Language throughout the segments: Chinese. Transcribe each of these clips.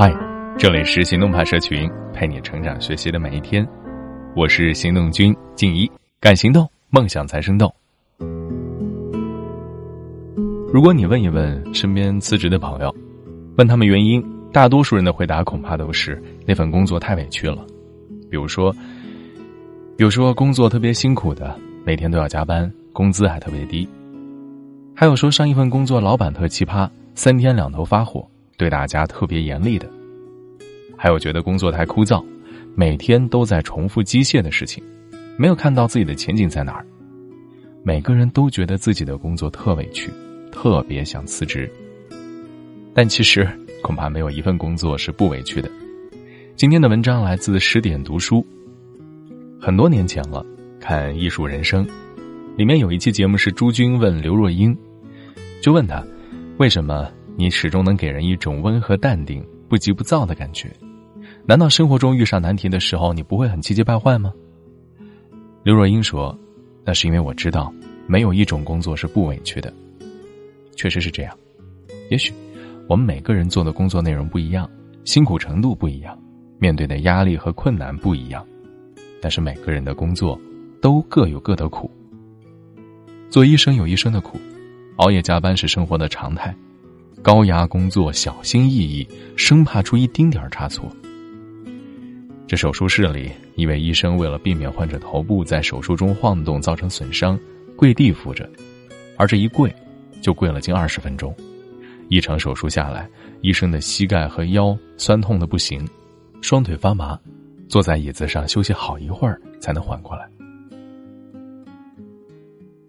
嗨，这里是行动派社群，陪你成长学习的每一天。我是行动君静怡，敢行动，梦想才生动。如果你问一问身边辞职的朋友，问他们原因，大多数人的回答恐怕都是那份工作太委屈了。比如说，有说工作特别辛苦的，每天都要加班，工资还特别低；还有说上一份工作老板特奇葩，三天两头发火。对大家特别严厉的，还有觉得工作太枯燥，每天都在重复机械的事情，没有看到自己的前景在哪儿。每个人都觉得自己的工作特委屈，特别想辞职。但其实恐怕没有一份工作是不委屈的。今天的文章来自十点读书。很多年前了，看《艺术人生》，里面有一期节目是朱军问刘若英，就问他为什么。你始终能给人一种温和淡定、不急不躁的感觉，难道生活中遇上难题的时候，你不会很气急败坏吗？刘若英说：“那是因为我知道，没有一种工作是不委屈的。确实是这样。也许我们每个人做的工作内容不一样，辛苦程度不一样，面对的压力和困难不一样，但是每个人的工作都各有各的苦。做医生有医生的苦，熬夜加班是生活的常态。”高压工作，小心翼翼，生怕出一丁点差错。这手术室里，一位医生为了避免患者头部在手术中晃动造成损伤，跪地扶着，而这一跪，就跪了近二十分钟。一场手术下来，医生的膝盖和腰酸痛的不行，双腿发麻，坐在椅子上休息好一会儿才能缓过来。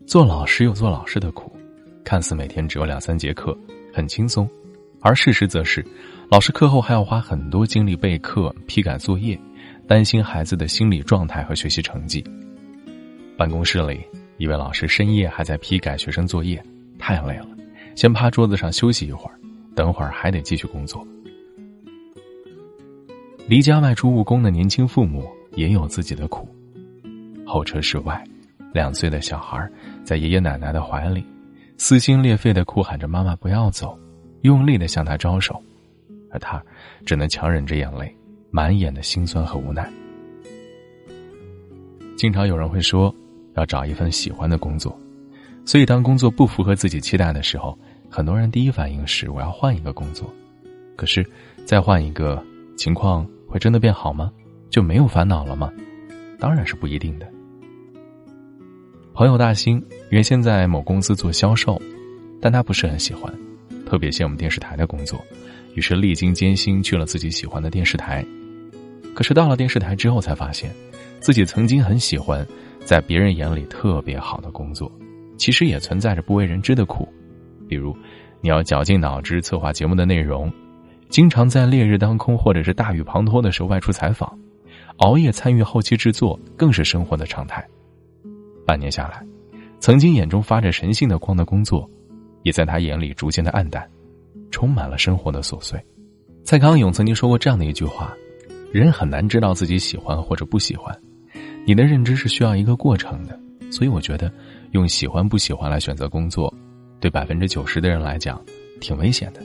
做老师有做老师的苦，看似每天只有两三节课。很轻松，而事实则是，老师课后还要花很多精力备课、批改作业，担心孩子的心理状态和学习成绩。办公室里，一位老师深夜还在批改学生作业，太累了，先趴桌子上休息一会儿，等会儿还得继续工作。离家外出务工的年轻父母也有自己的苦。候车室外，两岁的小孩在爷爷奶奶的怀里。撕心裂肺的哭喊着：“妈妈，不要走！”用力的向他招手，而他只能强忍着眼泪，满眼的心酸和无奈。经常有人会说，要找一份喜欢的工作，所以当工作不符合自己期待的时候，很多人第一反应是我要换一个工作。可是，再换一个，情况会真的变好吗？就没有烦恼了吗？当然是不一定的。朋友大兴原先在某公司做销售，但他不是很喜欢，特别羡慕电视台的工作，于是历经艰辛去了自己喜欢的电视台。可是到了电视台之后，才发现，自己曾经很喜欢，在别人眼里特别好的工作，其实也存在着不为人知的苦。比如，你要绞尽脑汁策划节目的内容，经常在烈日当空或者是大雨滂沱的时候外出采访，熬夜参与后期制作，更是生活的常态。半年下来，曾经眼中发着神性的光的工作，也在他眼里逐渐的暗淡，充满了生活的琐碎。蔡康永曾经说过这样的一句话：“人很难知道自己喜欢或者不喜欢，你的认知是需要一个过程的。”所以我觉得，用喜欢不喜欢来选择工作，对百分之九十的人来讲，挺危险的，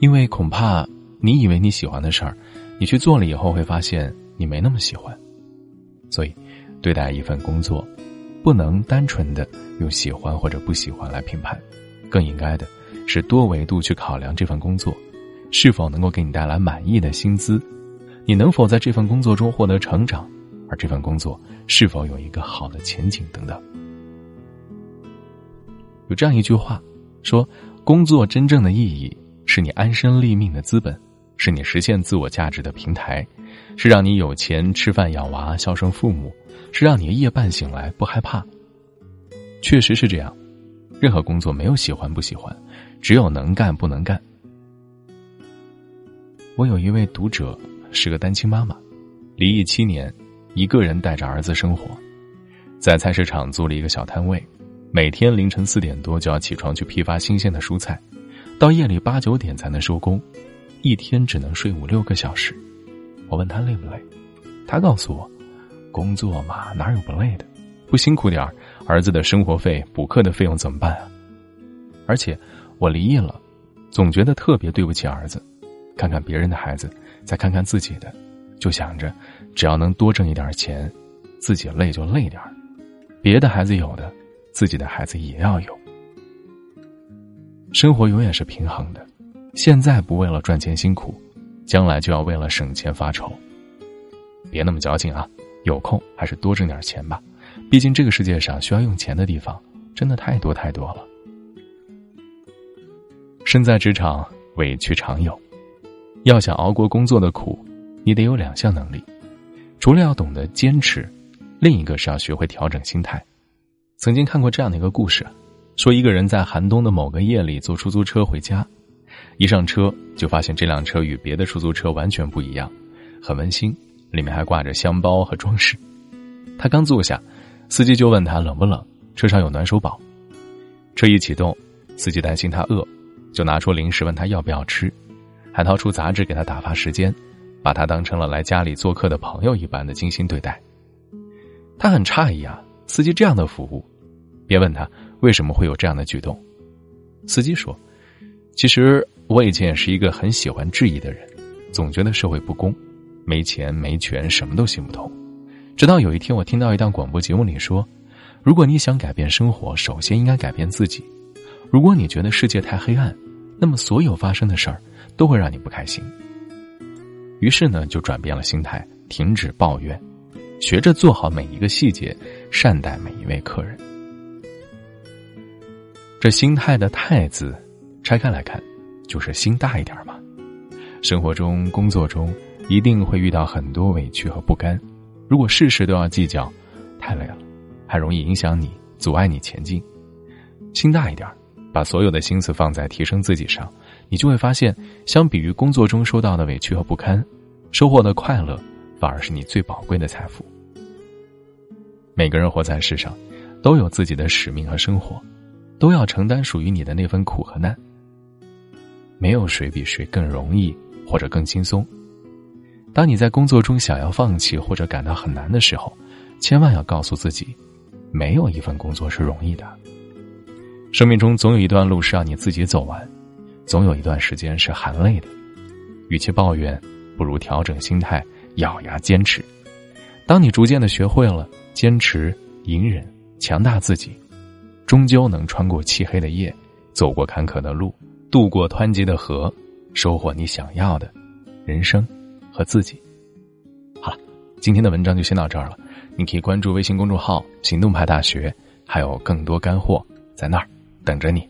因为恐怕你以为你喜欢的事儿，你去做了以后会发现你没那么喜欢。所以，对待一份工作。不能单纯的用喜欢或者不喜欢来评判，更应该的是多维度去考量这份工作是否能够给你带来满意的薪资，你能否在这份工作中获得成长，而这份工作是否有一个好的前景等等。有这样一句话，说工作真正的意义是你安身立命的资本，是你实现自我价值的平台，是让你有钱吃饭养娃孝顺父母。是让你夜半醒来不害怕。确实是这样，任何工作没有喜欢不喜欢，只有能干不能干。我有一位读者是个单亲妈妈，离异七年，一个人带着儿子生活，在菜市场租了一个小摊位，每天凌晨四点多就要起床去批发新鲜的蔬菜，到夜里八九点才能收工，一天只能睡五六个小时。我问他累不累，他告诉我。工作嘛，哪有不累的？不辛苦点儿，儿子的生活费、补课的费用怎么办啊？而且我离异了，总觉得特别对不起儿子。看看别人的孩子，再看看自己的，就想着只要能多挣一点钱，自己累就累点儿，别的孩子有的，自己的孩子也要有。生活永远是平衡的，现在不为了赚钱辛苦，将来就要为了省钱发愁。别那么矫情啊，有空还是多挣点钱吧，毕竟这个世界上需要用钱的地方真的太多太多了。身在职场，委屈常有。要想熬过工作的苦，你得有两项能力：除了要懂得坚持，另一个是要学会调整心态。曾经看过这样的一个故事，说一个人在寒冬的某个夜里坐出租车回家，一上车就发现这辆车与别的出租车完全不一样，很温馨，里面还挂着香包和装饰。他刚坐下，司机就问他冷不冷，车上有暖手宝。车一启动，司机担心他饿。就拿出零食问他要不要吃，还掏出杂志给他打发时间，把他当成了来家里做客的朋友一般的精心对待。他很诧异啊，司机这样的服务，别问他为什么会有这样的举动。司机说：“其实我以前也是一个很喜欢质疑的人，总觉得社会不公，没钱没权什么都行不通。直到有一天，我听到一档广播节目里说，如果你想改变生活，首先应该改变自己。如果你觉得世界太黑暗。”那么，所有发生的事儿都会让你不开心。于是呢，就转变了心态，停止抱怨，学着做好每一个细节，善待每一位客人。这心态的“态”字，拆开来看，就是心大一点嘛。生活中、工作中，一定会遇到很多委屈和不甘。如果事事都要计较，太累了，还容易影响你，阻碍你前进。心大一点。把所有的心思放在提升自己上，你就会发现，相比于工作中受到的委屈和不堪，收获的快乐，反而是你最宝贵的财富。每个人活在世上，都有自己的使命和生活，都要承担属于你的那份苦和难。没有谁比谁更容易或者更轻松。当你在工作中想要放弃或者感到很难的时候，千万要告诉自己，没有一份工作是容易的。生命中总有一段路是让你自己走完，总有一段时间是含泪的。与其抱怨，不如调整心态，咬牙坚持。当你逐渐的学会了坚持、隐忍、强大自己，终究能穿过漆黑的夜，走过坎坷的路，渡过湍急的河，收获你想要的人生和自己。好了，今天的文章就先到这儿了。你可以关注微信公众号“行动派大学”，还有更多干货在那儿。等着你。